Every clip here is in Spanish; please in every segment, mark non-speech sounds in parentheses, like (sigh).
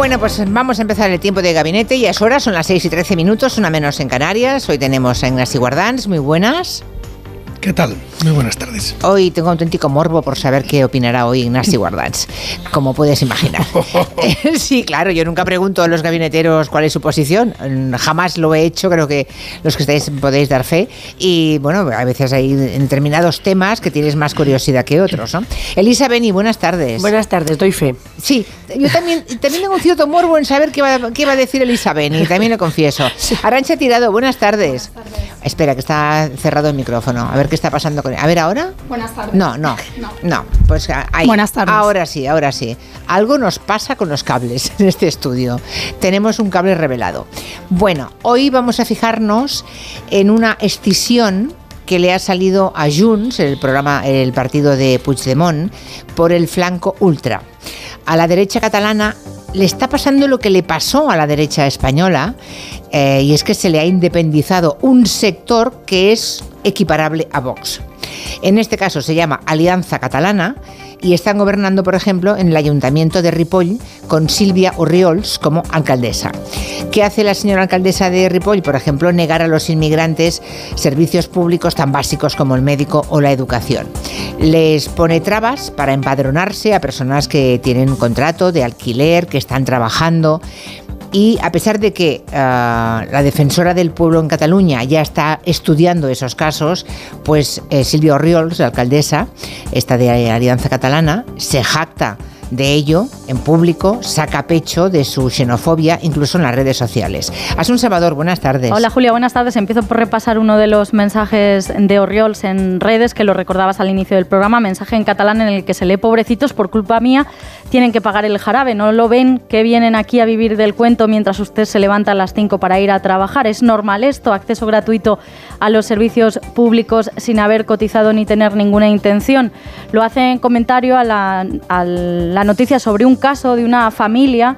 Bueno, pues vamos a empezar el tiempo de gabinete. Ya es hora, son las 6 y 13 minutos, una menos en Canarias. Hoy tenemos a Ignacio Guardans, muy buenas. ¿Qué tal? Muy buenas tardes. Hoy tengo auténtico morbo por saber qué opinará hoy Ignacio Guardans, como puedes imaginar. (laughs) (laughs) sí, claro, yo nunca pregunto a los gabineteros cuál es su posición, jamás lo he hecho, creo que los que estáis podéis dar fe. Y bueno, a veces hay determinados temas que tienes más curiosidad que otros. ¿no? Elisa Beni, buenas tardes. Buenas tardes, doy fe. Sí, yo también, también tengo un cierto morbo en saber qué va, qué va a decir Elisa Beni, también lo confieso. (laughs) Arancha Tirado, buenas tardes. Buenas tardes. Espera, que está cerrado el micrófono. A ver qué está pasando con él. A ver, ¿ahora? Buenas tardes. No, no. No, pues ahí. Buenas tardes. Ahora sí, ahora sí. Algo nos pasa con los cables (laughs) en este estudio. Tenemos un cable revelado. Bueno, hoy vamos a fijarnos en una escisión que le ha salido a Junts, el programa, el partido de Puigdemont, por el flanco ultra. A la derecha catalana le está pasando lo que le pasó a la derecha española, eh, y es que se le ha independizado un sector que es equiparable a Vox. En este caso se llama Alianza Catalana y están gobernando, por ejemplo, en el ayuntamiento de Ripoll con Silvia Urriols como alcaldesa. ¿Qué hace la señora alcaldesa de Ripoll? Por ejemplo, negar a los inmigrantes servicios públicos tan básicos como el médico o la educación. Les pone trabas para empadronarse a personas que tienen un contrato de alquiler, que están trabajando. Y a pesar de que ah, la defensora del pueblo en Cataluña ya está estudiando esos casos, pues eh, Silvia Orriols, la alcaldesa, esta de Alianza Catalana, se jacta de ello, en público, saca pecho de su xenofobia, incluso en las redes sociales. Asun Salvador, buenas tardes. Hola Julia, buenas tardes. Empiezo por repasar uno de los mensajes de Oriols en redes, que lo recordabas al inicio del programa, mensaje en catalán en el que se lee, pobrecitos, por culpa mía, tienen que pagar el jarabe. ¿No lo ven que vienen aquí a vivir del cuento mientras usted se levanta a las 5 para ir a trabajar? ¿Es normal esto? Acceso gratuito a los servicios públicos sin haber cotizado ni tener ninguna intención. Lo hace en comentario a la, a la noticia sobre un caso de una familia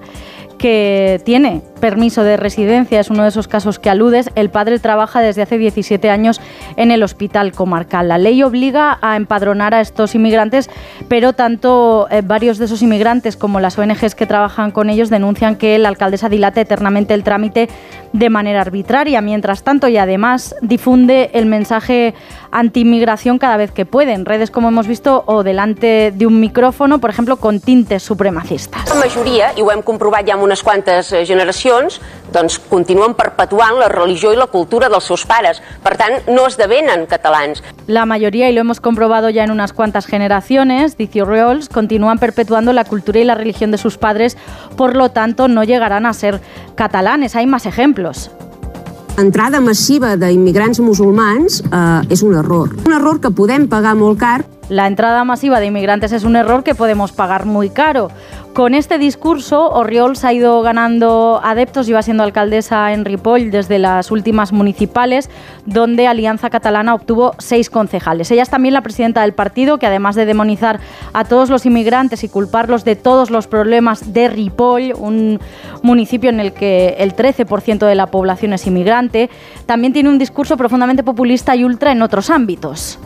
que tiene permiso de residencia, es uno de esos casos que aludes. El padre trabaja desde hace 17 años en el hospital comarcal. La ley obliga a empadronar a estos inmigrantes, pero tanto eh, varios de esos inmigrantes como las ONGs que trabajan con ellos denuncian que la alcaldesa dilata eternamente el trámite de manera arbitraria, mientras tanto, y además difunde el mensaje anti-inmigración cada vez que puede, en redes como hemos visto o delante de un micrófono, por ejemplo, con tintes supremacistas. La majoria, i ho hem comprovat ja amb unes quantes eh, generacions, doncs continuen perpetuant la religió i la cultura dels seus pares. Per tant, no esdevenen catalans. La mayoría, y lo hemos comprobado ya en unas cuantas generaciones, dice Oriols, continúan perpetuando la cultura y la religión de sus padres, por lo tanto no llegarán a ser catalanes. Hay más ejemplos. Entrada massiva d'immigrants musulmans eh, és un error. Un error que podem pagar molt car. La entrada masiva de inmigrantes es un error que podemos pagar muy caro. Con este discurso, Orriols ha ido ganando adeptos, iba siendo alcaldesa en Ripoll desde las últimas municipales, donde Alianza Catalana obtuvo seis concejales. Ella es también la presidenta del partido, que además de demonizar a todos los inmigrantes y culparlos de todos los problemas de Ripoll, un municipio en el que el 13% de la población es inmigrante, también tiene un discurso profundamente populista y ultra en otros ámbitos.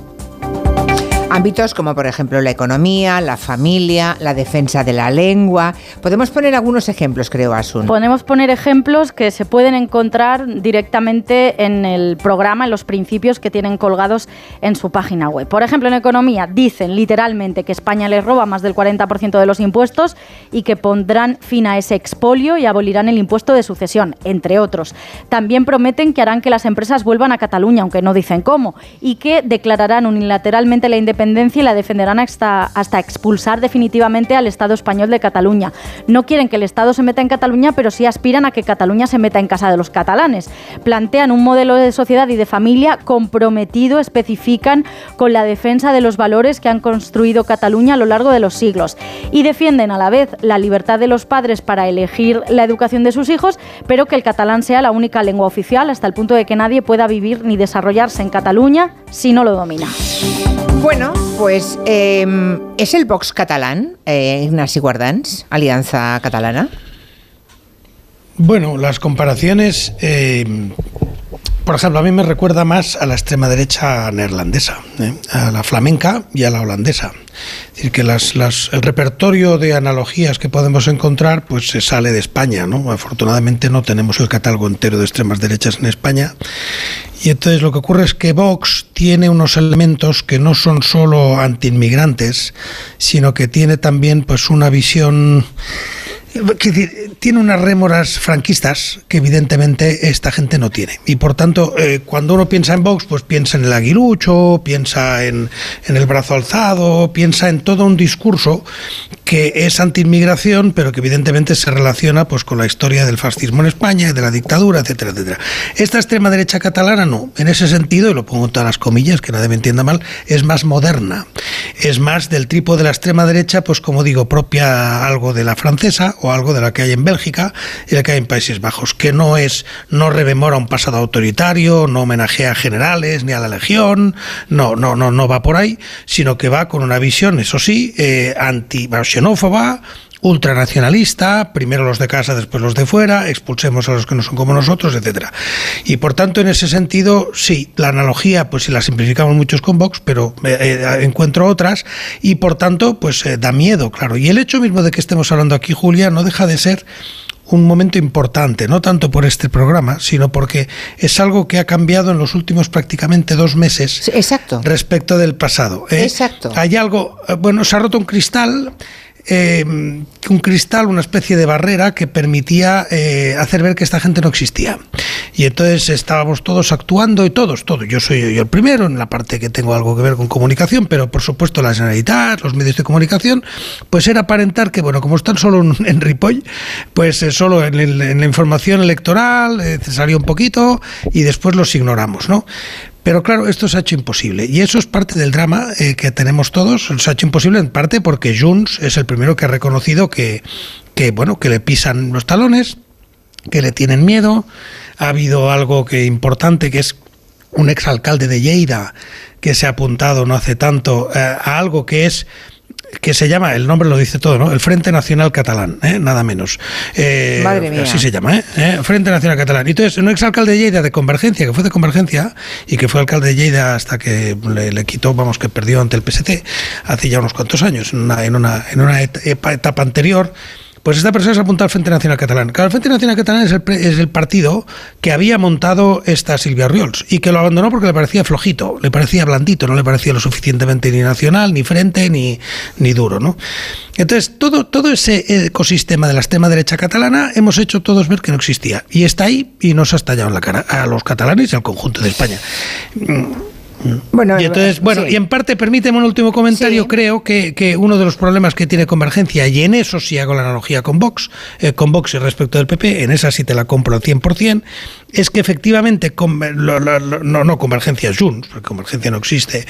Ámbitos como por ejemplo la economía, la familia, la defensa de la lengua. Podemos poner algunos ejemplos, creo, Asun. Podemos poner ejemplos que se pueden encontrar directamente en el programa, en los principios que tienen colgados en su página web. Por ejemplo, en economía dicen literalmente que España les roba más del 40% de los impuestos y que pondrán fin a ese expolio y abolirán el impuesto de sucesión, entre otros. También prometen que harán que las empresas vuelvan a Cataluña, aunque no dicen cómo, y que declararán unilateralmente la independencia y la defenderán hasta, hasta expulsar definitivamente al Estado español de Cataluña. No quieren que el Estado se meta en Cataluña, pero sí aspiran a que Cataluña se meta en casa de los catalanes. Plantean un modelo de sociedad y de familia comprometido, especifican, con la defensa de los valores que han construido Cataluña a lo largo de los siglos. Y defienden a la vez la libertad de los padres para elegir la educación de sus hijos, pero que el catalán sea la única lengua oficial hasta el punto de que nadie pueda vivir ni desarrollarse en Cataluña si no lo domina. Bueno, pues em, ¿es el Vox catalán, eh, Ignasi Guardans, Alianza Catalana? Bueno, las comparaciones, em, por ejemplo, a mí me recuerda más a la extrema derecha neerlandesa, ¿eh? a la flamenca y a la holandesa. Es decir, que el repertorio de analogías que podemos encontrar pues se sale de España. ¿no? Afortunadamente no tenemos el catálogo entero de extremas derechas en España. Y entonces lo que ocurre es que Vox tiene unos elementos que no son solo antiinmigrantes, sino que tiene también pues una visión tiene unas rémoras franquistas que evidentemente esta gente no tiene. Y por tanto, eh, cuando uno piensa en Vox, pues piensa en el aguilucho, piensa en, en, el brazo alzado, piensa en todo un discurso que es anti-inmigración, pero que evidentemente se relaciona pues, con la historia del fascismo en España y de la dictadura, etcétera, etcétera. Esta extrema derecha catalana no. En ese sentido, y lo pongo en todas las comillas, que nadie me entienda mal, es más moderna. Es más del tipo de la extrema derecha, pues como digo, propia algo de la francesa algo de la que hay en Bélgica y la que hay en Países Bajos, que no es, no rememora un pasado autoritario, no homenajea a generales ni a la legión, no, no, no, no va por ahí, sino que va con una visión, eso sí, eh, anti ultranacionalista, primero los de casa, después los de fuera, expulsemos a los que no son como nosotros, etcétera. Y por tanto, en ese sentido, sí, la analogía, pues si la simplificamos muchos con Vox, pero eh, eh, encuentro otras, y por tanto, pues eh, da miedo, claro. Y el hecho mismo de que estemos hablando aquí, Julia, no deja de ser un momento importante, no tanto por este programa, sino porque es algo que ha cambiado en los últimos prácticamente dos meses Exacto. respecto del pasado. Exacto. Hay algo, bueno, se ha roto un cristal eh, un cristal, una especie de barrera que permitía eh, hacer ver que esta gente no existía. Y entonces estábamos todos actuando y todos, todos. Yo soy yo el primero en la parte que tengo algo que ver con comunicación, pero por supuesto la Generalitat, los medios de comunicación, pues era aparentar que, bueno, como están solo en (laughs) Ripoll, pues eh, solo en, la información electoral eh, salió un poquito y después los ignoramos, ¿no? Pero claro, esto se ha hecho imposible. Y eso es parte del drama eh, que tenemos todos. Se ha hecho imposible en parte porque Junts es el primero que ha reconocido que, bueno, que le pisan los talones, que le tienen miedo. Ha habido algo que importante que es un exalcalde de Lleida que se ha apuntado no hace tanto eh, a algo que es que se llama, el nombre lo dice todo, ¿no? El Frente Nacional Catalán, ¿eh? nada menos. Eh, Madre mía. Así se llama, ¿eh? ¿eh? Frente Nacional Catalán. Y entonces, un exalcalde de Lleida de Convergencia, que fue de Convergencia y que fue alcalde de Lleida hasta que le, le quitó, vamos, que perdió ante el PSC hace ya unos cuantos años, en una, en una, en una etapa anterior. Pues esta persona se apuntó al Frente Nacional Catalán. Claro, el Frente Nacional Catalán es el, es el, partido que había montado esta Silvia Riols y que lo abandonó porque le parecía flojito, le parecía blandito, no le parecía lo suficientemente ni nacional, ni frente, ni, ni duro, ¿no? Entonces, todo, todo ese ecosistema de la extrema derecha catalana hemos hecho todos ver que no existía. Y está ahí y nos ha estallado en la cara a los catalanes y al conjunto de España. Bueno, y entonces, bueno, sí. y en parte, permíteme un último comentario, sí. creo que, que, uno de los problemas que tiene Convergencia, y en eso sí hago la analogía con Vox, eh, con Vox y respecto del PP, en esa sí te la compro al 100%, es que efectivamente, con, lo, lo, no, no Convergencia Junts, porque Convergencia no existe,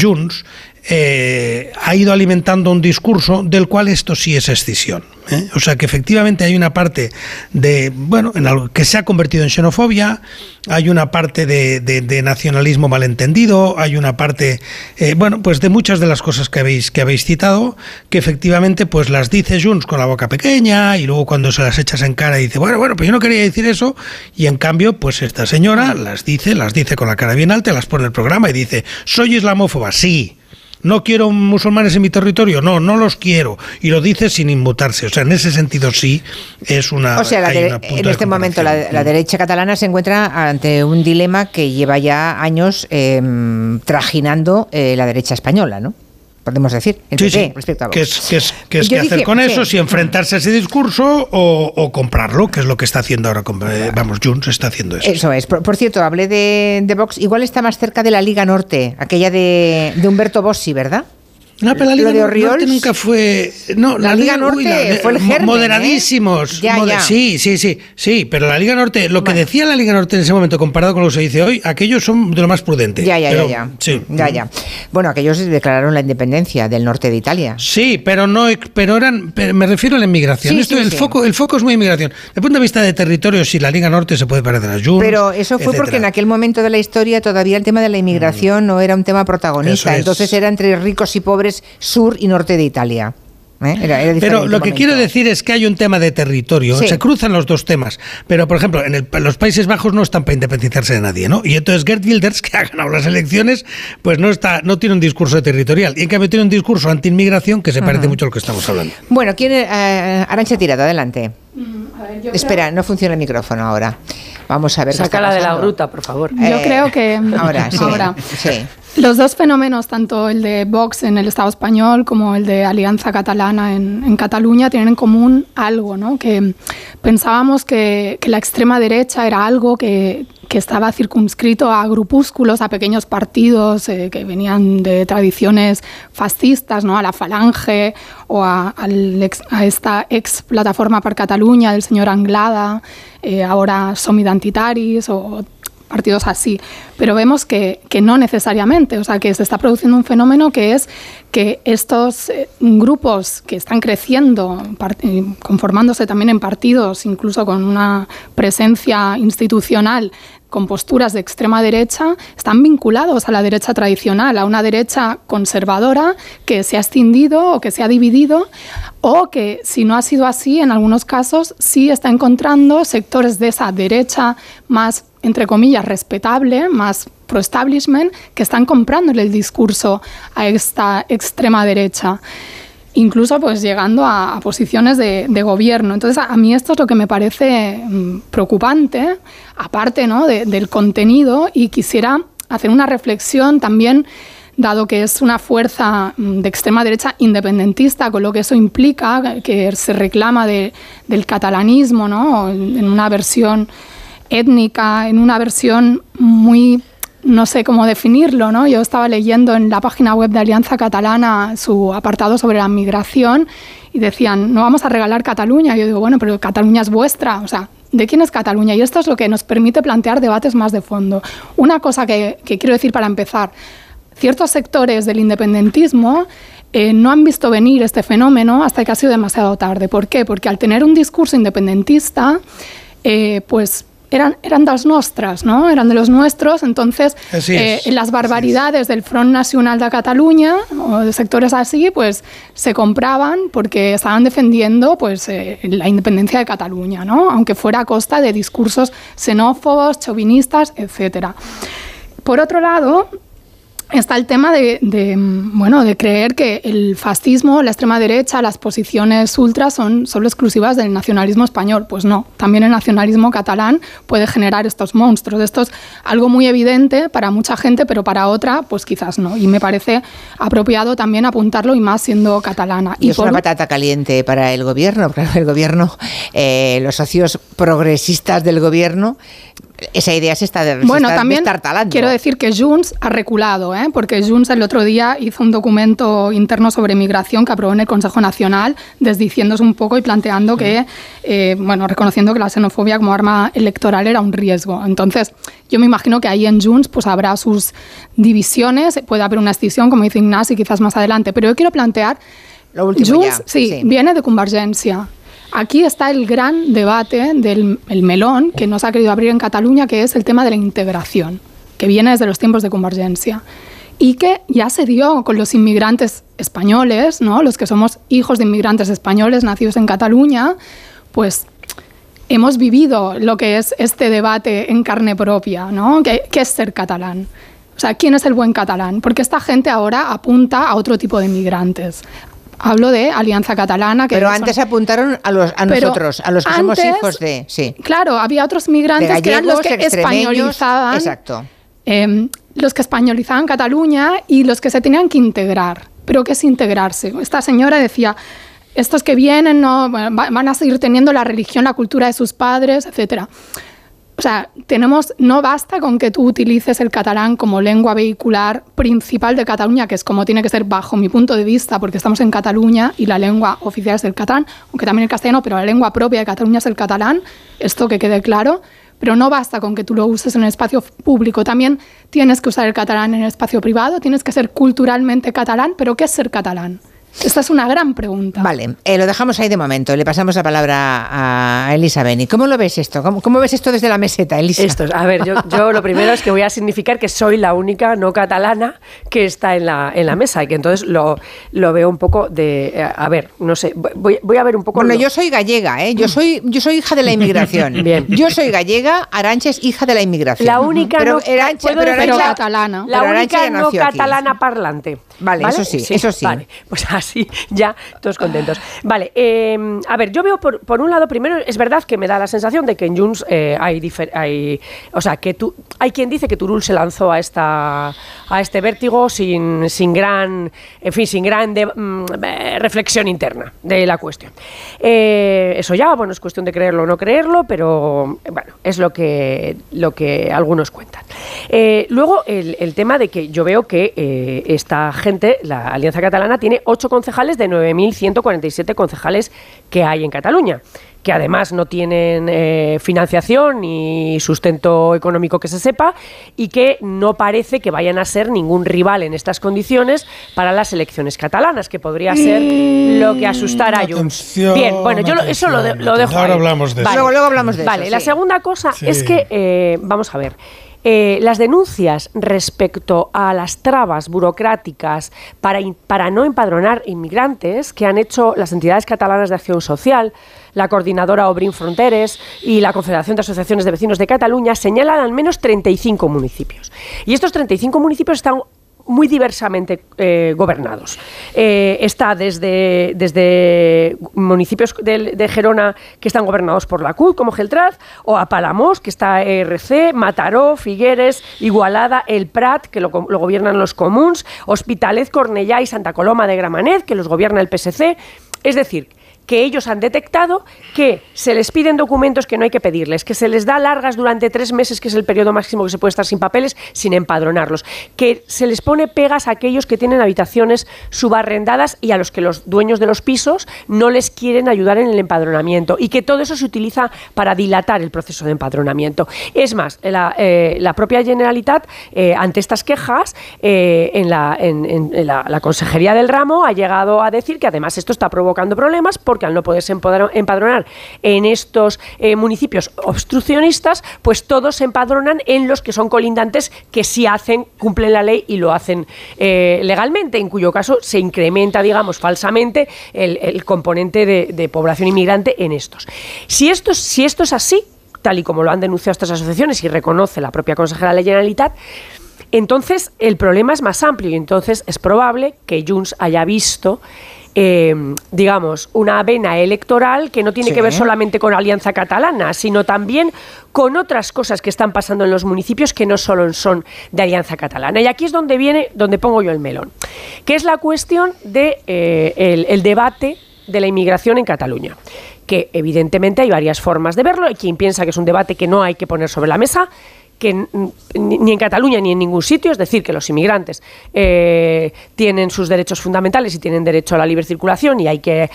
Junts, eh, ha ido alimentando un discurso del cual esto sí es escisión. ¿eh? O sea que efectivamente hay una parte de, bueno, en algo que se ha convertido en xenofobia, hay una parte de, nacionalismo malentendido, hay una parte, eh, bueno, pues de muchas de las cosas que habéis, que habéis citado, que efectivamente pues las dice Junts con la boca pequeña y luego cuando se las echas en cara dice, bueno, bueno, pues yo no quería decir eso y en cambio pues esta señora las dice, las dice con la cara bien alta, las pone en el programa y dice, soy islamófoba, sí, no quiero musulmanes en mi territorio, no, no los quiero. Y lo dice sin inmutarse. O sea, en ese sentido sí es una. O sea, la en este momento la, la, derecha catalana se encuentra ante un dilema que lleva ya años eh, trajinando eh, la derecha española, ¿no? Podemos decir, el sí, PP, sí. respecto a Vox. ¿Qué es, qué es, qué es qué hacer con eso? Si enfrentarse a ese discurso o, o, comprarlo, que es lo que está haciendo ahora, con, eh, vamos, Junts está haciendo eso. Eso es. Por, por cierto, hablé de, de, Vox, igual está más cerca de la Liga Norte, aquella de, de Humberto Bossi, ¿verdad? No, pero la Liga de Norte nunca fue. No, la, la Liga, Liga, Norte uy, la, fue el germen, Moderadísimos. ¿eh? ya, moder, ya. Sí, sí, sí. Sí, pero la Liga Norte, lo que decía la Liga Norte en ese momento comparado con lo que se dice hoy, aquellos son de lo más prudente. Ya, ya, pero, ya. ya. Sí. Ya, ya. Bueno, aquellos declararon la independencia del norte de Italia. Sí, pero no, pero eran, pero me refiero a la inmigración. Sí, Esto, sí, el. Foco, el foco es muy inmigración. Desde el punto de vista de territorio, sí, la Liga Norte se puede parecer a Junts. Pero eso fue etcétera. porque en aquel momento de la historia todavía el tema de la inmigración mm. no era un tema protagonista. Es. Entonces era entre ricos y pobres, sur y norte de Italia. ¿eh? pero lo que quiero decir es que hay un tema de territorio, se cruzan los dos temas, pero por ejemplo, en, los Países Bajos no están para independizarse de nadie, ¿no? Y entonces Gert Wilders, (laughs) que ha ganado las elecciones, pues no está no tiene un discurso territorial, y en cambio tiene un discurso anti-inmigración que se parece mucho a lo que estamos hablando. Bueno, ¿quién, eh, Arancha Tirado, adelante. Mm, Espera, no funciona el micrófono ahora. Vamos a ver. Sácala de la gruta, por favor. Yo eh, creo que ahora, sí, ahora. Sí. Los dos fenómenos, tanto el de Vox en el Estado español como el de Alianza Catalana en, Cataluña, tienen en común algo, ¿no? que pensábamos que, la extrema derecha era algo que, estaba circunscrito a grupúsculos, a pequeños partidos eh, que venían de tradiciones fascistas, ¿no? a la Falange o a, esta ex plataforma para Cataluña del señor Anglada, eh, ahora Som Identitaris o partidos así, pero vemos que, no necesariamente, o sea, que se está produciendo un fenómeno que es que estos eh, grupos que están creciendo, conformándose también en partidos, incluso con una presencia institucional con posturas de extrema derecha están vinculados a la derecha tradicional, a una derecha conservadora que se ha extendido o que se ha dividido o que si no ha sido así, en algunos casos sí está encontrando sectores de esa derecha más, entre comillas, respetable, más pro-establishment, que están comprándole el discurso a esta extrema derecha incluso pues llegando a, posiciones de, gobierno. Entonces a, mí esto es lo que me parece mm, preocupante, aparte ¿no? del contenido, y quisiera hacer una reflexión también dado que es una fuerza mm, de extrema derecha independentista, con lo que eso implica, que se reclama del catalanismo, ¿no? en una versión étnica, en una versión muy no sé cómo definirlo, ¿no? Yo estaba leyendo en la página web de Alianza Catalana su apartado sobre la migración y decían, no vamos a regalar Cataluña. Yo digo, bueno, pero Cataluña es vuestra, o sea, ¿de quién es Cataluña? Y esto es lo que nos permite plantear debates más de fondo. Una cosa que, quiero decir para empezar, ciertos sectores del independentismo eh, no han visto venir este fenómeno hasta que ha sido demasiado tarde. ¿Por qué? Porque al tener un discurso independentista, eh, pues eran, eran las nuestras, ¿no? Eran de los nuestros, entonces eh, las barbaridades del Front Nacional de Cataluña o de sectores así, pues se compraban porque estaban defendiendo pues, eh, la independencia de Cataluña, ¿no? Aunque fuera a costa de discursos xenófobos, chauvinistas, etcétera. Por otro lado, está el tema de, bueno, de creer que el fascismo, la extrema derecha, las posiciones ultras son solo exclusivas del nacionalismo español. Pues no, también el nacionalismo catalán puede generar estos monstruos. Esto es algo muy evidente para mucha gente, pero para otra, pues quizás no. Y me parece apropiado también apuntarlo y más siendo catalana. Y, es una patata caliente para el gobierno, (laughs) porque el gobierno, eh, los socios progresistas del gobierno esa idea se está, de, bueno, también Quiero decir que Junts ha reculado, ¿eh? porque Junts el otro día hizo un documento interno sobre migración que aprobó en el Consejo Nacional, desdiciéndose un poco y planteando que, eh, bueno, reconociendo que la xenofobia como arma electoral era un riesgo. Entonces, yo me imagino que ahí en Junts pues habrá sus divisiones, puede haber una escisión, como dice Ignasi, quizás más adelante, pero yo quiero plantear Junts, sí, viene de Convergencia. Aquí está el gran debate del melón que nos ha querido abrir en Cataluña, que es el tema de la integración, que viene desde los tiempos de Convergencia y que ya se dio con los inmigrantes españoles, ¿no? los que somos hijos de inmigrantes españoles nacidos en Cataluña, pues hemos vivido lo que es este debate en carne propia, ¿no? ¿Qué, es ser catalán? O sea, ¿quién es el buen catalán? Porque esta gente ahora apunta a otro tipo de inmigrantes, Hablo de Alianza Catalana. Que Pero antes apuntaron a, los, a nosotros, a los que somos hijos de... Sí. Claro, había otros migrantes que eran los que españolizaban. Exacto. Em, los que españolizaban Cataluña y los que se tenían que integrar. ¿Pero qué es integrarse? Esta señora decía, estos que vienen no van a seguir teniendo la religión, la cultura de sus padres, etcétera. O sea, tenemos, no basta con que tú utilices el catalán como lengua vehicular principal de Cataluña, que es como tiene que ser bajo mi punto de vista, porque estamos en Cataluña y la lengua oficial es el catalán, aunque también el castellano, pero la lengua propia de Cataluña es el catalán, esto que quede claro. Pero no basta con que tú lo uses en el espacio público, también tienes que usar el catalán en el espacio privado, tienes que ser culturalmente catalán, pero ¿qué es ser catalán? Esta es una gran pregunta. Vale, eh, lo dejamos ahí de momento. Le pasamos la palabra a Elisa Beni. ¿Cómo lo ves esto? ¿Cómo, ves esto desde la meseta, Elisa? Esto, a ver, yo, lo primero es que voy a significar que soy la única no catalana que está en la, en la mesa y que entonces lo, lo veo un poco de... Eh, a ver, no sé, voy, voy a ver un poco... Bueno, yo soy gallega, ¿eh? Yo soy, yo soy hija de la inmigración. (laughs) Bien. Yo soy gallega, Arancha es hija de la inmigración. La única pero no, catalana. La única no catalana parlante. Vale, eso sí, eso sí. Vale, pues (laughs) así ya todos contentos. Vale, em, a ver, yo veo por, por, un lado, primero es verdad que me da la sensación de que en Junts eh, hay, hay, o sea, que tú, hay quien dice que Turul se lanzó a esta a este vértigo sin, sin gran, en fin, sin gran mm, eh, reflexión interna de la cuestión. Eh, eso ya, bueno, es cuestión de creerlo o no creerlo, pero bueno, es lo que, lo que algunos cuentan. Luego, el, el, tema de que yo veo que esta gente, la Alianza Catalana, tiene ocho concejales de 9.147 concejales que hay en Cataluña que además no tienen eh, financiación ni sustento económico que se sepa y que no parece que vayan a ser ningún rival en estas condiciones para las elecciones catalanas, que podría ser lo que asustara a Junts. Bien, bueno, yo eso lo, dejo. Ahora hablamos de eso. Luego, hablamos de vale, la segunda cosa es que, eh, vamos a ver. Eh, las denuncias respecto a las trabas burocráticas para, para no empadronar inmigrantes que han hecho las entidades catalanas de acción social, la coordinadora Obrin Fronteres y la Confederación de Asociaciones de Vecinos de Cataluña señalan al menos 35 municipios. Y estos 35 municipios están muy diversamente eh, gobernados. Eh, está desde, desde municipios de, Gerona que están gobernados por la CUT, como Geltraz, o a Palamos, que está ERC, Mataró, Figueres, Igualada, El Prat, que lo, lo gobiernan los comuns, Hospitalet, Cornellá y Santa Coloma de Gramanet, que los gobierna el PSC. Es decir, que ellos han detectado que se les piden documentos que no hay que pedirles, que se les da largas durante tres meses, que es el periodo máximo que se puede estar sin papeles, sin empadronarlos, que se les pone pegas a aquellos que tienen habitaciones subarrendadas y a los que los dueños de los pisos no les quieren ayudar en el empadronamiento y que todo eso se utiliza para dilatar el proceso de empadronamiento. Es más, la, eh, propia Generalitat, eh, ante estas quejas, eh, en, la, en, la, Consejería del Ramo ha llegado a decir que además esto está provocando problemas porque al no poderse empadronar en estos eh, municipios obstruccionistas, pues todos se empadronan en los que son colindantes que sí hacen, cumplen la ley y lo hacen eh, legalmente, en cuyo caso se incrementa, digamos, falsamente el, componente de, población inmigrante en estos. Si esto, si esto es así, tal y como lo han denunciado estas asociaciones y reconoce la propia consejera de la Generalitat, entonces el problema es más amplio y entonces es probable que Junts haya visto eh, digamos, una vena electoral que no tiene que ver solamente con Alianza Catalana, sino también con otras cosas que están pasando en los municipios que no solo son de Alianza Catalana. Y aquí es donde viene, donde pongo yo el melón, que es la cuestión del de, eh, el debate de la inmigración en Cataluña que evidentemente hay varias formas de verlo. Hay quien piensa que es un debate que no hay que poner sobre la mesa que ni en Cataluña ni en ningún sitio, es decir, que los inmigrantes eh, tienen sus derechos fundamentales y tienen derecho a la libre circulación y hay que eh,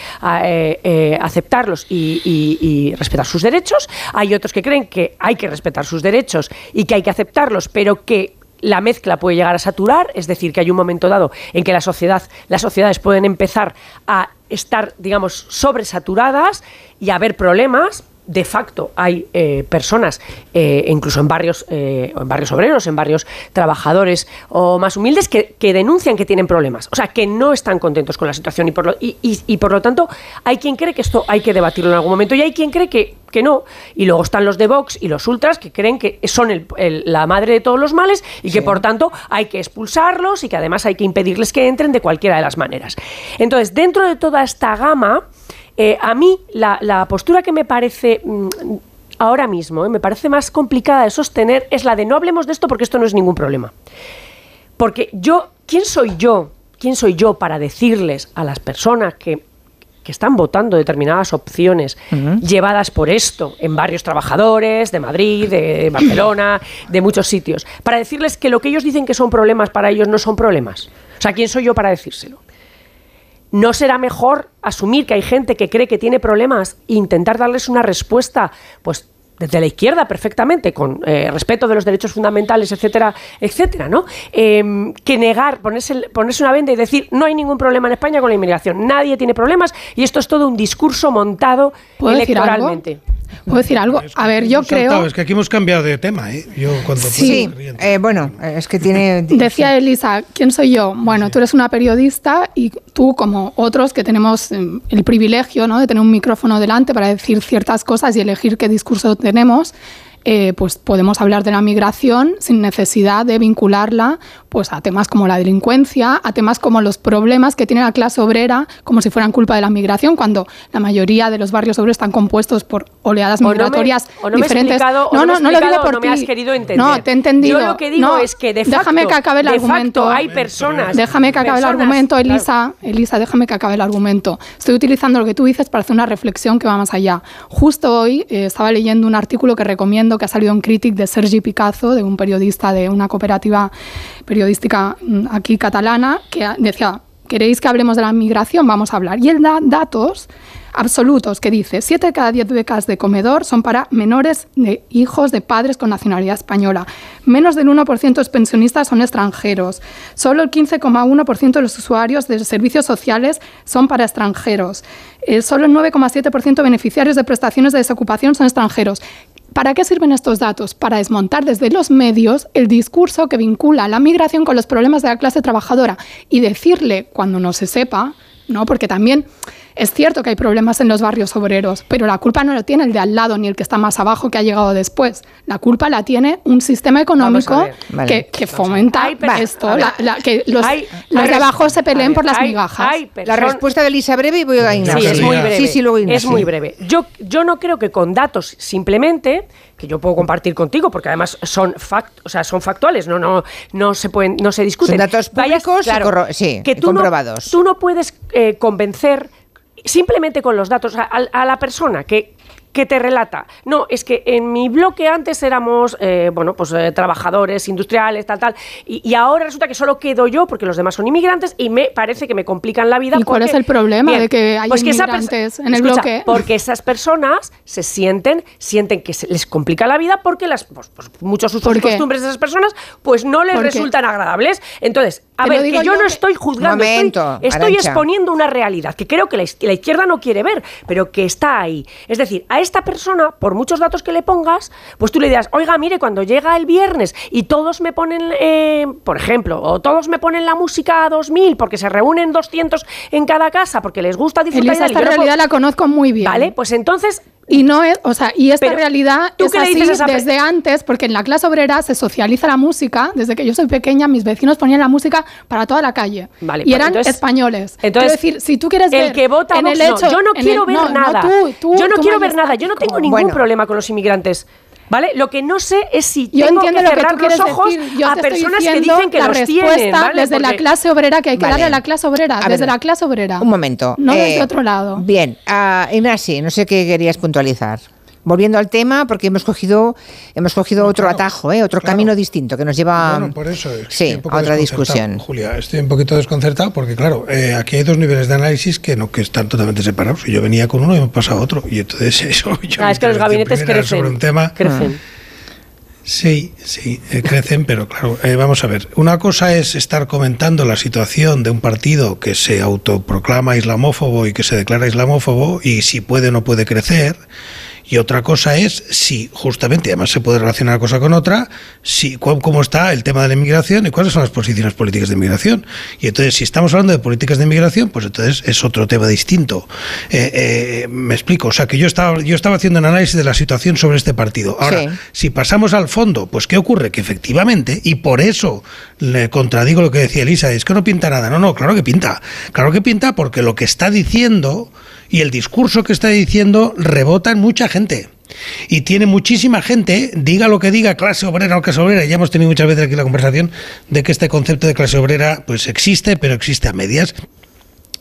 eh, aceptarlos y, respetar sus derechos. Hay otros que creen que hay que respetar sus derechos y que hay que aceptarlos, pero que la mezcla puede llegar a saturar, es decir, que hay un momento dado en que la sociedad, las sociedades pueden empezar a estar, digamos, sobresaturadas y a haber problemas de facto hay eh, personas, eh, incluso en barrios, eh, en barrios obreros, en barrios trabajadores o más humildes, que, denuncian que tienen problemas. O sea, que no están contentos con la situación y por, lo, y, por lo tanto hay quien cree que esto hay que debatirlo en algún momento y hay quien cree que, que no. Y luego están los de Vox y los ultras que creen que son la madre de todos los males y que por tanto hay que expulsarlos y que además hay que impedirles que entren de cualquiera de las maneras. Entonces, dentro de toda esta gama, eh, a mí la, postura que me parece... Mm, ahora mismo, eh, me parece más complicada de sostener, es la de no hablemos de esto porque esto no es ningún problema. Porque yo, ¿quién soy yo? ¿Quién soy yo para decirles a las personas que, están votando determinadas opciones llevadas por esto en varios trabajadores de Madrid, de Barcelona, de muchos sitios, para decirles que lo que ellos dicen que son problemas para ellos no son problemas? O sea, ¿quién soy yo para decírselo? ¿No será mejor asumir que hay gente que cree que tiene problemas e intentar darles una respuesta, pues desde la izquierda perfectamente, con eh, respeto de los derechos fundamentales, etcétera, etcétera, ¿no? Em, que negar, ponerse, ponerse una venda y decir no hay ningún problema en España con la inmigración, nadie tiene problemas y esto es todo un discurso montado electoralmente. ¿Puedo decir algo? A ver, yo creo... Es que aquí hemos cambiado de tema, ¿eh? Yo cuando sí, eh, bueno, es que tiene... (laughs) Decía Elisa, ¿quién soy yo? Bueno, tú eres una periodista y tú, como otros que tenemos em, el privilegio ¿no? de tener un micrófono delante para decir ciertas cosas y elegir qué discurso tenemos, eh, pues podemos hablar de la migración sin necesidad de vincularla pues, a temas como la delincuencia, a temas como los problemas que tiene la clase obrera, como si fueran culpa de la migración, cuando la mayoría de los barrios obreros están compuestos por oleadas migratorias diferentes. no, no, no, lo digo por. Me has querido entender. No, te he entendido. Yo lo que digo es que de facto, déjame que acabe el argumento. hay personas. Déjame que acabe el argumento, Elisa. Elisa, déjame que acabe el argumento. Estoy utilizando lo que tú dices para hacer una reflexión que va más allá. Justo hoy eh, estaba leyendo un artículo que recomiendo que ha salido en Critic de Sergi Picazo, de un periodista de una cooperativa periodística mm, aquí catalana, que decía, ¿queréis que hablemos de la migración? Vamos a hablar. Y él da datos absolutos que dice, 7 de cada 10 becas de comedor son para menores de hijos de padres con nacionalidad española. Menos del 1% de los pensionistas son extranjeros. Solo el 15,1% de los usuarios de servicios sociales son para extranjeros. Eh, solo el 9,7% de beneficiarios de prestaciones de desocupación son extranjeros. ¿Para qué sirven estos datos? Para desmontar desde los medios el discurso que vincula la migración con los problemas de la clase trabajadora y decirle, cuando no se sepa, ¿no? porque también es cierto que hay problemas en los barrios obreros, pero la culpa no lo tiene el de al lado ni el que está más abajo que ha llegado después. La culpa la tiene un sistema económico que, fomenta esto, que los, de abajo se peleen por las migajas. la respuesta de Elisa breve y voy a Ignacio. Sí, es muy breve. Es muy breve. Yo, yo no creo que con datos simplemente que yo puedo compartir contigo porque además son fact, o sea, son factuales, no no no se pueden no se discuten. Son datos públicos sí, que tú comprobados. No, tú no puedes eh, convencer simplemente con los datos a, la persona que que te relata. No, es que en mi bloque antes éramos, eh, bueno, pues eh, trabajadores, industriales, tal, tal, y, ahora resulta que solo quedo yo porque los demás son inmigrantes y me parece que me complican la vida. ¿Y cuál es el problema de que hay pues inmigrantes en el bloque? Porque esas personas se sienten, sienten que se les complica la vida porque las, pues, pues muchos usos y costumbres de esas personas pues no les resultan agradables. Entonces, a ver, que yo, no estoy juzgando, estoy, exponiendo una realidad que creo que la, la izquierda no quiere ver, pero que está ahí. Es decir, a esta persona, por muchos datos que le pongas, pues tú le dirás, oiga, mire, cuando llega el viernes y todos me ponen, eh, por ejemplo, o todos me ponen la música a 2000 porque se reúnen 200 en cada casa porque les gusta disfrutar. esta realidad la conozco muy bien. Vale, pues entonces y no es, o sea, y esta realidad es así desde antes, porque en la clase obrera se socializa la música. Desde que yo soy pequeña, mis vecinos ponían la música para toda la calle. Vale, y pues eran españoles. Entonces, decir, si tú quieres el que vota en el hecho, yo no quiero ver nada. yo no quiero ver nada. Yo no tengo ningún problema con los inmigrantes. ¿Vale? Lo que no sé es si yo tengo entiendo que cerrar los ojos a personas que dicen que la los tienen, ¿vale? desde la clase obrera que hay que darle a la clase obrera, desde la clase obrera. Un momento. No desde eh, otro lado. Bien, uh, Inasi, no sé qué querías puntualizar volviendo al tema, porque hemos cogido, hemos cogido otro atajo, ¿eh? otro camino distinto que nos lleva sí, a otra discusión. Julia, estoy un poquito desconcertado porque, claro, eh, aquí hay dos niveles de análisis que no que están totalmente separados. Yo venía con uno y me pasado a otro. Y entonces (laughs) eso. ah, es que los gabinetes crecen. Sobre un tema, crecen. Sí, sí, eh, crecen, pero claro, vamos a ver. Una cosa es estar comentando la situación de un partido que se autoproclama islamófobo y que se declara islamófobo y si puede o no puede crecer. Y otra cosa es si justamente, además se puede relacionar una cosa con otra, si cómo está el tema de la inmigración y cuáles son las posiciones políticas de inmigración. Y entonces, si estamos hablando de políticas de inmigración, pues entonces es otro tema distinto. Eh, eh, me explico, o sea, que yo estaba, yo estaba haciendo un análisis de la situación sobre este partido. Ahora, si pasamos al fondo, pues ¿qué ocurre? Que efectivamente, y por eso le contradigo lo que decía Elisa, es que no pinta nada. No, no, claro que pinta. Claro que pinta porque lo que está diciendo y el discurso que está diciendo rebota en mucha gente. Y tiene muchísima gente, diga lo que diga, clase obrera o clase obrera, ya hemos tenido muchas veces aquí la conversación de que este concepto de clase obrera pues existe, pero existe a medias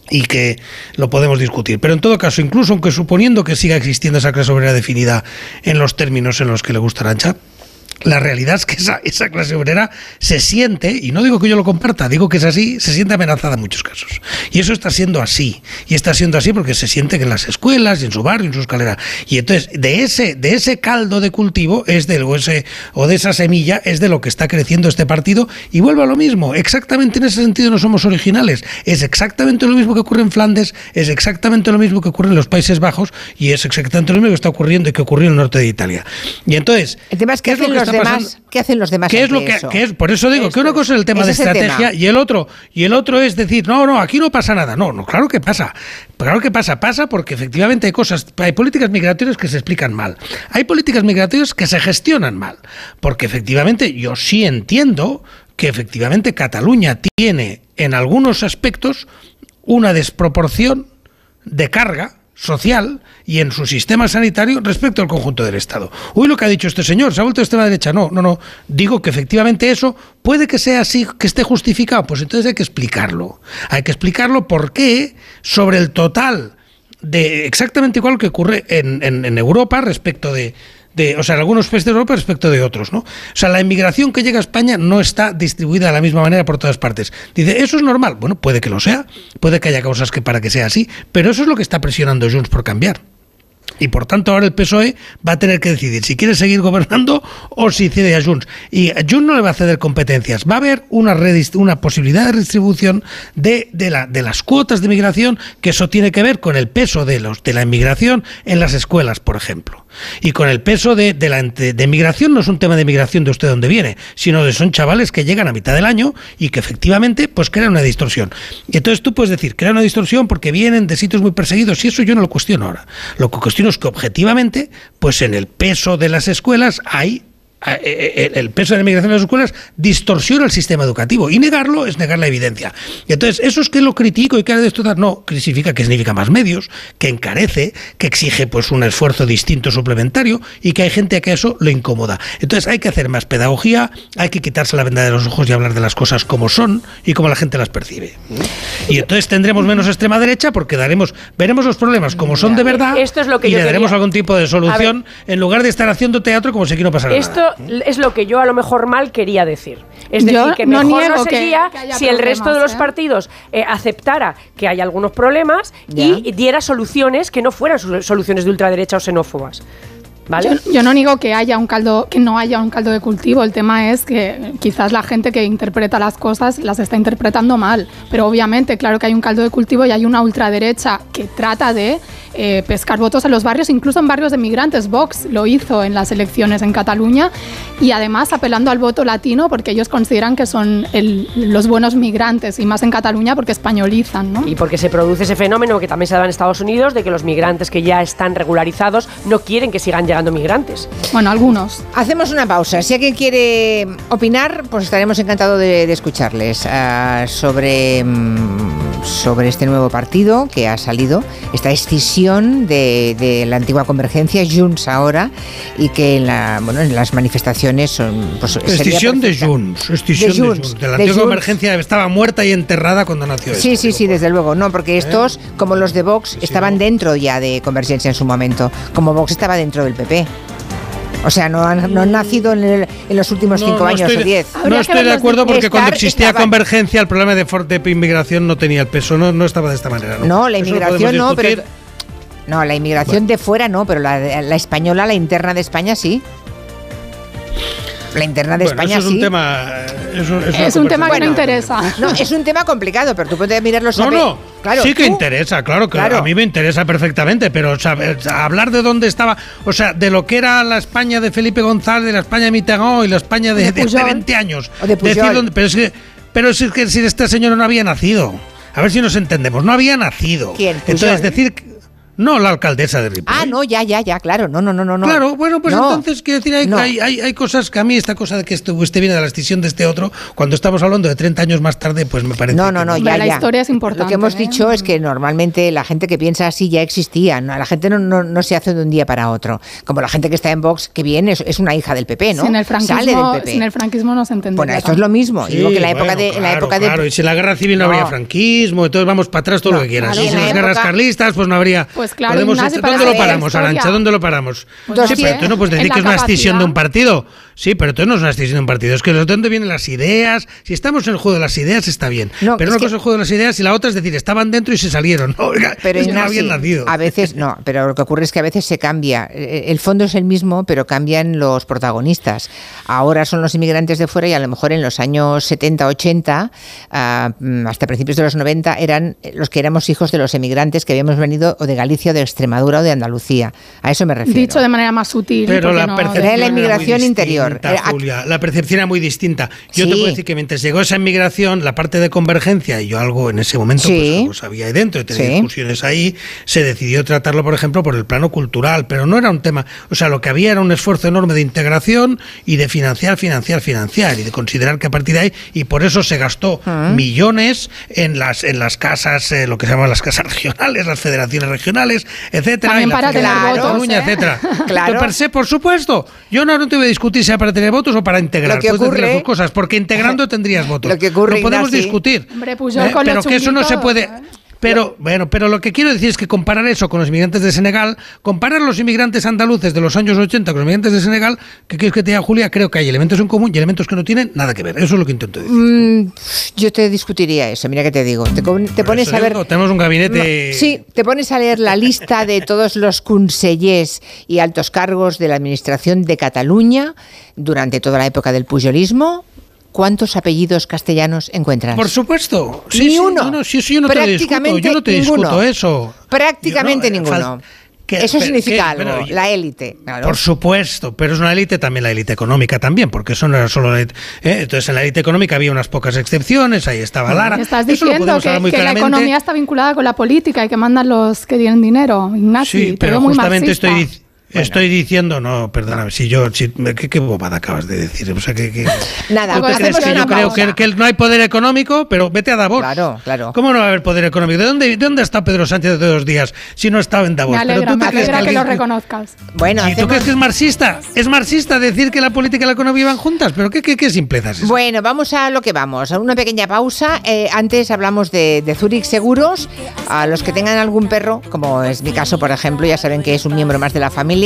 y que lo podemos discutir. Pero en todo caso, incluso aunque suponiendo que siga existiendo esa clase obrera definida en los términos en los que le gusta Arancha, la realidad es que esa, esa, clase obrera se siente, y no digo que yo lo comparta, digo que es así, se siente amenazada en muchos casos. Y eso está siendo así. Y está siendo así porque se siente que en las escuelas y en su barrio, en su escalera. Y entonces, de ese, de ese caldo de cultivo es del, o, ese, o de esa semilla es de lo que está creciendo este partido. Y vuelvo a lo mismo. Exactamente en ese sentido no somos originales. Es exactamente lo mismo que ocurre en Flandes, es exactamente lo mismo que ocurre en los Países Bajos y es exactamente lo mismo que está ocurriendo y que ocurrió en el norte de Italia. Y entonces, el tema es que, es lo que está demás, ¿qué hacen los demás? ¿Qué es lo que, es? Por eso digo que una cosa es el tema de estrategia y el otro y el otro es decir, no, no, aquí no pasa nada. No, no, claro que pasa. Claro que pasa, pasa porque efectivamente hay cosas, hay políticas migratorias que se explican mal. Hay políticas migratorias que se gestionan mal, porque efectivamente yo sí entiendo que efectivamente Cataluña tiene en algunos aspectos una desproporción de carga social y en su sistema sanitario respecto al conjunto del Estado. Uy, lo que ha dicho este señor, se ha vuelto de extrema derecha. No, no, no. Digo que efectivamente eso puede que sea así, que esté justificado. Pues entonces hay que explicarlo. Hay que explicarlo por qué sobre el total de exactamente igual que ocurre en, en Europa respecto de, de, o sea, en algunos países de Europa respecto de otros, ¿no? O sea, la inmigración que llega a España no está distribuida de la misma manera por todas partes. Dice, ¿eso es normal? Bueno, puede que lo sea, puede que haya causas que para que sea así, pero eso es lo que está presionando Junts por cambiar. Y por tanto ahora el PSOE va a tener que decidir si quiere seguir gobernando o si cede a Junts. Y Junts no le va a ceder competencias. Va a haber una, una posibilidad de redistribución de, de, la, de las cuotas de migración, que eso tiene que ver con el peso de, los, de la inmigración en las escuelas, por ejemplo. Y con el peso de, de la migración no es un tema de migración de usted dónde viene, sino de son chavales que llegan a mitad del año y que efectivamente pues crean una distorsión. Y entonces tú puedes decir, crean una distorsión porque vienen de sitios muy perseguidos y eso yo no lo cuestiono ahora. Lo que cuestiono es que objetivamente pues en el peso de las escuelas hay el peso de la inmigración en las escuelas distorsiona el sistema educativo y negarlo es negar la evidencia. Y entonces, eso es que lo critico y que de esto no, significa que significa más medios, que encarece, que exige pues un esfuerzo distinto suplementario y que hay gente a que eso le incomoda. Entonces, hay que hacer más pedagogía, hay que quitarse la venda de los ojos y hablar de las cosas como son y como la gente las percibe. Y entonces tendremos menos extrema derecha porque daremos veremos los problemas como son de verdad Esto es lo que y le daremos algún tipo de solución en lugar de estar haciendo teatro como si aquí no pasara nada es lo que yo a lo mejor mal quería decir. Es decir, que mejor no, sería si el resto de los ¿eh? partidos eh, aceptara que hay algunos problemas y diera soluciones que no fueran soluciones de ultraderecha o xenófobas. Yo, no digo que haya un caldo, que no haya un caldo de cultivo. El tema es que quizás la gente que interpreta las cosas las está interpretando mal. Pero obviamente, claro que hay un caldo de cultivo y hay una ultraderecha que trata de eh, pescar votos en los barrios, incluso en barrios de migrantes. Vox lo hizo en las elecciones en Cataluña y además apelando al voto latino porque ellos consideran que son los buenos migrantes y más en Cataluña porque españolizan. ¿no? Y porque se produce ese fenómeno que también se da en Estados Unidos de que los migrantes que ya están regularizados no quieren que sigan llegando migrantes. Bueno, algunos. Hacemos una pausa. Si alguien quiere opinar, pues estaremos encantados de, escucharles uh, sobre, mm, sobre este nuevo partido que ha salido, esta escisión de, de, la antigua convergencia, Junts ahora, y que en, la, bueno, en las manifestaciones son... Pues, escisión de Junts, escisión de Junts. De, la antigua convergencia estaba muerta y enterrada cuando nació. Sí, sí, sí, desde luego. No, porque estos, ¿Eh? como los de Vox, estaban dentro ya de Convergencia en su momento, como Vox estaba dentro del PP. O sea, no han, no han nacido en, los últimos cinco años o diez. No estoy de acuerdo porque cuando existía convergencia el problema de, de inmigración no tenía el peso, no, no estaba de esta manera. No, la inmigración no, pero... No, la inmigración de fuera no, pero la, la española, la interna de España sí. La interna de España eso es un tema. es un tema que no interesa. No, es un tema complicado, pero tú puedes mirarlo No, no. Claro, sí que interesa, claro, que a mí me interesa perfectamente, pero hablar de dónde estaba, o sea, de lo que era la España de Felipe González, de la España de Mitterrand y la España de, de, 20 años. pero es que, pero es que si este señor no había nacido. A ver si nos entendemos, no había nacido. ¿Quién? Entonces, decir no, la alcaldesa de Ripoll. Ah, no, ya, ya, ya, claro. No, no, no, no. Claro, bueno, pues entonces quiero decir, hay, hay, hay, cosas que a mí esta cosa de que esto, este viene de la extinción de este otro, cuando estamos hablando de 30 años más tarde, pues me parece. No, no, no, ya, La historia es importante. Lo que hemos ¿eh? dicho es que normalmente la gente que piensa así ya existía. La gente no, no, no, se hace de un día para otro. Como la gente que está en Vox, que viene, es, una hija del PP, ¿no? Sin el franquismo, Sale del PP. Sin el franquismo no se entiende. Bueno, esto es lo mismo. digo que la época de, claro, la época claro. Y si en la guerra civil no, habría franquismo, entonces vamos para atrás todo lo que quieras. y si en las guerras carlistas, pues no habría Pues claro, podemos ¿Dónde lo paramos. Arancha? ¿Dónde lo paramos? Pues sí, no pero tú no puedes decir que es una escisión de un partido. Sí, pero tú no es una escisión de un partido. Es que de dónde vienen las ideas. Si estamos en el juego de las ideas, está bien. No, pero es una que- cosa es el juego de las ideas y la otra es decir, estaban dentro y se salieron. No, oiga, Pero (laughs) es que no habían nacido. a veces no, pero lo que ocurre es que a veces se cambia. Eh, El fondo es el mismo, pero cambian los protagonistas. Ahora son los inmigrantes de fuera y a lo mejor en los años 70, 80, ah, mm, hasta principios de los 90, eran los que éramos hijos de los emigrantes que habíamos venido o de Galicia, o de Extremadura o de Andalucía. A eso me refiero. Dicho de manera más sutil. Pero la no- percepción Era la muy inmigración distinta, Julia. La percepción era muy distinta. Yo te puedo decir que mientras llegó esa inmigración, la parte de convergencia, y yo algo en ese momento, Sí. pues algo sabía ahí dentro, tenía Sí. discusiones ahí, se decidió tratarlo, por ejemplo, por el plano cultural, pero no era un tema, o sea, lo que había era un esfuerzo enorme de integración y de financiar, financiar, financiar, y de considerar que a partir de ahí, y por eso se gastó Ah. millones en las, en las casas, eh, lo que se llaman las casas (laughs) regionales, las federaciones regionales, etcétera, También y la para Cataluña, ¿eh? etcétera. (laughs) Claro. Que per se, por supuesto. Yo no, no te voy a discutir sea para tener votos o para integrar. Lo que Puedes decir ocurre- las dos cosas, porque integrando (laughs) tendrías votos. Lo que ocurre, podemos Ignasi- discutir. Hombre, Pujol con pero los que eso no se puede. Pero bueno, pero lo que quiero decir es que comparar eso con los inmigrantes de Senegal, comparar los inmigrantes andaluces de los años 80 con los inmigrantes de Senegal, que quieres que te diga Julia, creo que hay elementos en común y elementos que no tienen nada que ver. Eso es lo que intento decir. Mm, yo te discutiría eso, mira que te digo. Te, te pones a ver. digo, tenemos un gabinete. No, sí, te pones a leer la lista de todos los consellers y altos cargos de la administración de Cataluña durante toda la época del pujolismo. ¿Cuántos apellidos castellanos encuentras? Por supuesto. Sí, Ni sí, uno. no, no, sí, sí, yo no te lo discuto. Prácticamente Yo no te ninguno. discuto eso. Prácticamente no, eh, ninguno. que- eso pero- significa que- algo, pero- la élite. claro. Por supuesto, pero es una élite también la élite económica también, porque eso no era solo la élite. ¿eh? Entonces en la élite económica había unas pocas excepciones, ahí estaba Lara. Estás Eso lo diciendo que, hablar muy que la economía está vinculada con la política y que mandan los que tienen dinero. Ignacio, Sí, pero justamente marxista. estoy Estoy diciendo, no, perdóname, si yo, si- ¿qué, qué bobada acabas de decir? O sea, que, que- (laughs) Nada, ¿Tú crees que yo creo que, que no hay poder económico? Pero vete a Davos. Claro, claro. ¿Cómo no va a haber poder económico? ¿De dónde, de dónde estado Pedro Sánchez de dos días si no ha estado en Davos? Me Pero alegra, tú te me crees alegra que lo alguien- reconozcas. Bueno, ¿Y tú crees que es marxista? ¿Es marxista decir que la política y la economía van juntas? ¿Pero qué, qué, qué simpleza es esa? Bueno, vamos a lo que vamos, a una pequeña pausa. Eh, antes hablamos de, de Zurich Seguros. A los que tengan algún perro, como es mi caso, por ejemplo, ya saben que es un miembro más de la familia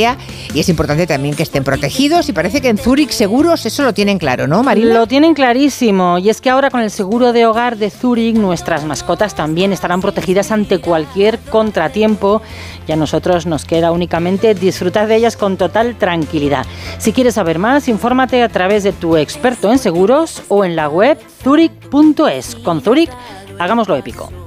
y es importante también que estén protegidos. Y parece que en Zurich Seguros eso lo tienen claro, ¿no, Marina? Lo tienen clarísimo y es que ahora con el seguro de hogar de Zurich nuestras mascotas también estarán protegidas ante cualquier contratiempo y a nosotros nos queda únicamente disfrutar de ellas con total tranquilidad. Si quieres saber más, infórmate a través de tu experto en seguros o en la web zurich.es. Con Zurich, hagámoslo épico.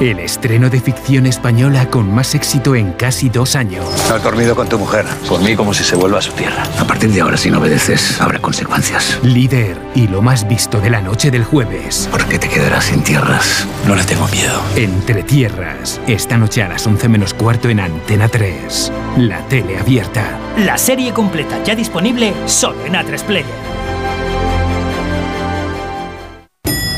El estreno de ficción española con más éxito en casi dos años. Has dormido con tu mujer. Por mí como si se vuelva a su tierra. A partir de ahora, si no obedeces, habrá consecuencias. Líder y lo más visto de la noche del jueves. ¿Por qué te quedarás sin tierras? No le tengo miedo. Entre tierras, esta noche a las 11 menos cuarto en Antena 3. La tele abierta. La serie completa ya disponible solo en A3 Player.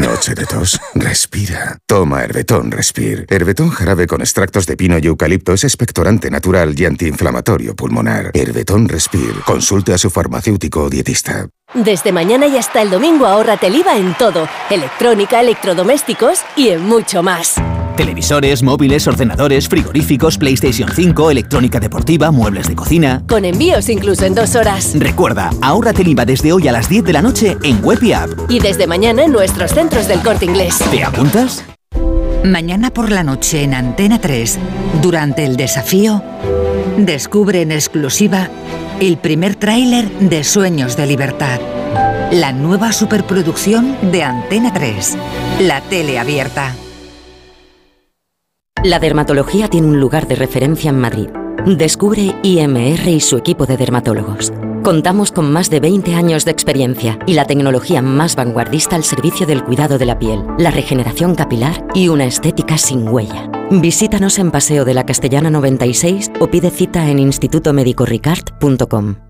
Noche de tos. Respira. Toma Herbetón Respir. Herbetón jarabe con extractos de pino y eucalipto es expectorante natural y antiinflamatorio pulmonar. Herbetón Respir. Consulte a su farmacéutico o dietista. Desde mañana y hasta el domingo ahórrate el IVA en todo, electrónica, electrodomésticos y en mucho más. Televisores, móviles, ordenadores, frigoríficos, PlayStation 5, electrónica deportiva, muebles de cocina. Con envíos incluso en dos horas. Recuerda, ahórrate el IVA desde hoy a las 10 de la noche en web y app. Y desde mañana en nuestros centros del corte inglés. ¿Te apuntas? Mañana por la noche en Antena 3, durante el desafío, descubre en exclusiva el primer tráiler de Sueños de Libertad. La nueva superproducción de Antena 3, la tele abierta. La dermatología tiene un lugar de referencia en Madrid. Descubre IMR y su equipo de dermatólogos. Contamos con más de 20 años de experiencia y la tecnología más vanguardista al servicio del cuidado de la piel, la regeneración capilar y una estética sin huella. Visítanos en Paseo de la Castellana 96 o pide cita en institutomedicoricard.com.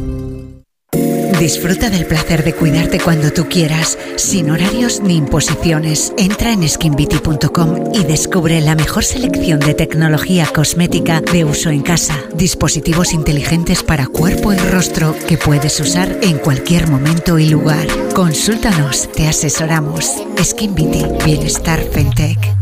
Disfruta del placer de cuidarte cuando tú quieras, sin horarios ni imposiciones. Entra en skinbeauty.com y descubre la mejor selección de tecnología cosmética de uso en casa. Dispositivos inteligentes para cuerpo y rostro que puedes usar en cualquier momento y lugar. Consúltanos, te asesoramos. Skin Beauty, Bienestar Fentech.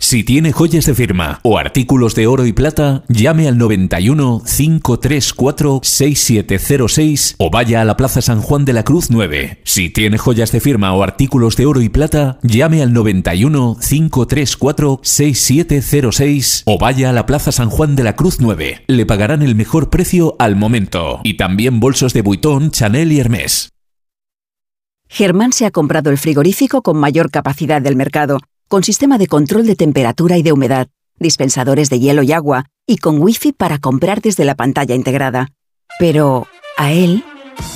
Si tiene joyas de firma o artículos de oro y plata, llame al 91 534 6706 o vaya a la Plaza San Juan de la Cruz 9. Si tiene joyas de firma o artículos de oro y plata, llame al 91 534 6706 o vaya a la Plaza San Juan de la Cruz 9. Le pagarán el mejor precio al momento. Y también bolsos de Vuitton, Chanel y Hermès. Germán se ha comprado el frigorífico con mayor capacidad del mercado con sistema de control de temperatura y de humedad, dispensadores de hielo y agua y con wifi para comprar desde la pantalla integrada. Pero a él,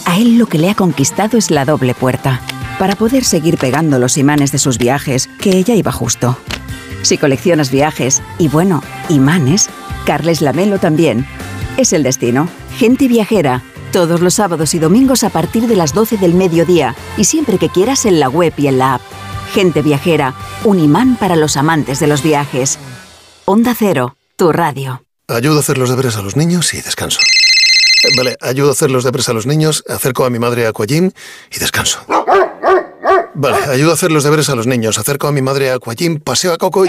a él lo que le ha conquistado es la doble puerta, para poder seguir pegando los imanes de sus viajes, que ella iba justo. Si coleccionas viajes y bueno, imanes, Carles Lamelo también. Es el destino. Gente viajera. Todos los sábados y domingos a partir de las 12 del mediodía y siempre que quieras en la web y en la app. Gente Viajera, un imán para los amantes de los viajes. Onda Cero, tu radio. Ayudo a hacer los deberes a los niños y descanso. Eh, Vale, ayudo a hacer los deberes a los niños, acerco a mi madre a Aquagym y descanso. Vale, ayudo a hacer los deberes a los niños, acerco a mi madre a Aquagym, paseo a Coco y...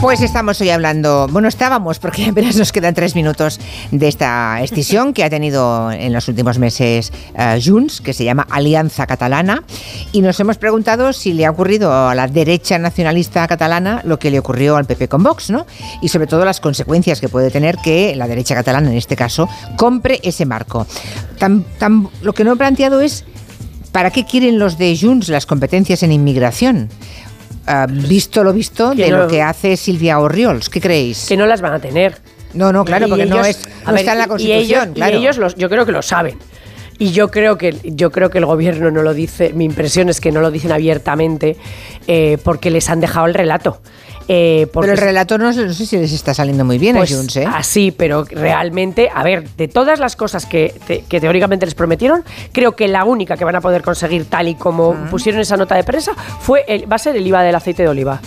Pues estamos hoy hablando, bueno, estábamos, porque (laughs) apenas nos quedan tres minutos de esta escisión que ha tenido en los últimos meses eh, Junts, que se llama Alianza Catalana, y nos hemos preguntado si le ha ocurrido a la derecha nacionalista catalana lo que le ocurrió al PP con Vox, ¿no? Y sobre todo las consecuencias que puede tener que la derecha catalana, en este caso, compre ese marco. Tan- tan- lo que no he planteado es ¿Para qué quieren los de Junts las competencias en inmigración? Visto lo visto de no- lo que hace Silvia Orriols, ¿qué creéis? Que no las van a tener. No, no, claro, Y porque no, es, no ver, está en la Constitución, y ellos, y ellos los, yo creo que lo saben. Y yo creo que yo creo que el gobierno no lo dice. Mi impresión es que no lo dicen abiertamente eh, porque les han dejado el relato. Eh, porque Pero el relato no, no sé si les está saliendo muy bien pues a Junts, ¿eh? Así, pero realmente, a ver, de todas las cosas que, te- que teóricamente les prometieron, creo que la única que van a poder conseguir tal y como pusieron esa nota de prensa fue el, va a ser el IVA del aceite de oliva.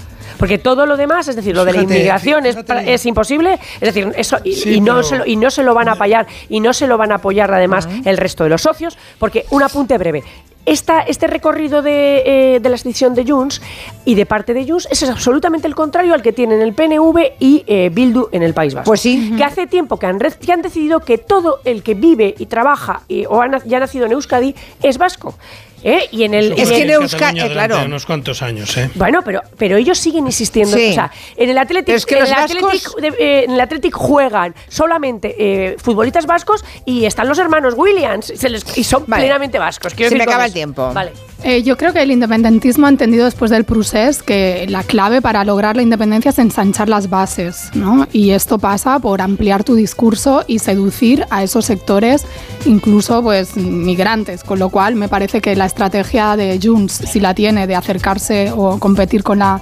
Porque todo lo demás, es decir, lo de la inmigración es, fíjate. es imposible, es decir, eso y, Sí, y no pero- se lo, y no se lo van a apoyar y no se lo van a apoyar además el resto de los socios, porque un apunte breve. Esta, este recorrido de, eh, de la decisión de Junts y de parte de Junts es absolutamente el contrario al que tienen el PNV y eh, Bildu en el País Vasco. Pues sí. Que hace tiempo que han, que han decidido que todo el que vive y trabaja y, o ha, ya ha nacido en Euskadi es vasco. ¿Eh? Y en el, Eso en el- en Cataluña durante unos cuantos años, ¿eh? bueno, pero, pero ellos siguen insistiendo. Sí. O sea, en el Athletic, es que en los el vascos- Athletic, de- eh, en el Athletic juegan solamente eh, futbolistas vascos y están los hermanos Williams se les- y son Vale. plenamente vascos. Quiero Se decir me acaba el tiempo. Vale. Eh, yo creo que el independentismo ha entendido después del procés que la clave para lograr la independencia es ensanchar las bases, ¿no? Y esto pasa por ampliar tu discurso y seducir a esos sectores, incluso pues migrantes, con lo cual me parece que la estrategia de Junts, si la tiene, de acercarse o competir con la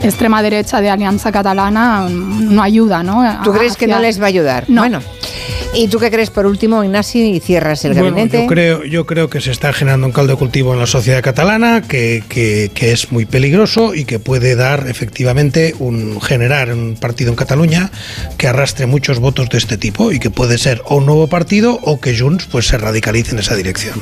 extrema derecha de Alianza Catalana, mm, no ayuda, ¿no? ¿Tú crees que no les va a ayudar? No. Bueno. ¿Y tú qué crees por último, Ignasi, y cierras el Bueno, gabinete? yo creo, yo creo que se está generando un caldo de cultivo en la sociedad catalana que, que- que es muy peligroso y que puede dar efectivamente un generar un partido en Cataluña que arrastre muchos votos de este tipo y que puede ser o un nuevo partido o que Junts pues se radicalice en esa dirección.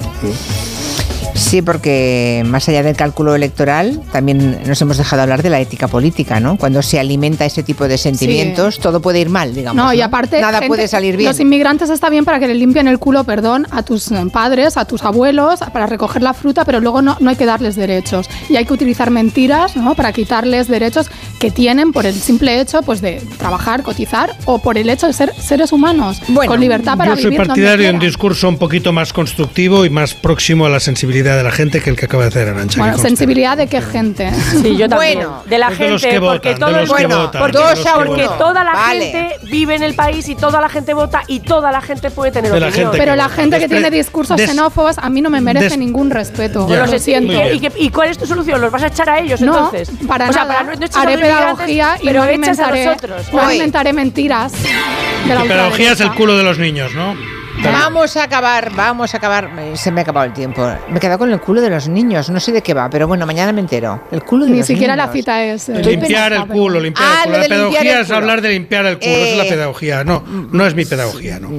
Sí, porque más allá del cálculo electoral, también nos hemos dejado hablar de la ética política, ¿no? Cuando se alimenta ese tipo de sentimientos, todo puede ir mal, digamos. No, y aparte. Nada gente- puede salir bien. Los inmigrantes está bien para que le limpien el culo, perdón, a tus eh, padres, a tus abuelos, para recoger la fruta, pero luego no, no hay que darles derechos. Y hay que utilizar mentiras, ¿no? Para quitarles derechos que tienen por el simple hecho pues, de trabajar, cotizar o por el hecho de ser seres humanos, con libertad para Yo soy vivir donde partidario de un discurso un poquito más constructivo y más próximo a la sensibilidad de la gente que el que acaba de hacer Arancha. Bueno, que sensibilidad de qué gente. Sí, yo también. Bueno, de la Pues de gente, que porque todo el que bueno, votan, porque, que porque toda la Vale. gente vive en el país y toda la gente vota y toda la gente puede tener De la opinión. gente Pero que la gente que tiene discursos des- xenófobos a mí no me merece des- ningún respeto. Ya. Lo Los- siento. ¿Y, qué- y cuál es tu solución? ¿Los vas a echar a ellos No, entonces? para o sea, nada. para no, a Haré pedagogía y pero no echas a inventaré, los otros. no inventaré mentiras. De la La pedagogía es el culo de los niños, ¿no? Vamos a acabar, vamos a acabar. Eh, Se me ha acabado el tiempo. Me he quedado con el culo de los niños. No sé de qué va, pero bueno, mañana me entero. El culo de Ni los siquiera la cita es. eh, Limpiar el culo, limpiar Ah, el lo culo. La pedagogía es hablar de limpiar el culo, esa es la Eh, pedagogía. No, no es mi pedagogía, no.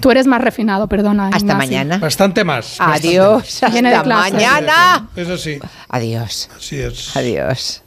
Tú eres más refinado, perdona. Hasta Ignacio. mañana. Bastante más. Adiós. Hasta clase. mañana. Eso sí, Adiós. así es. Adiós.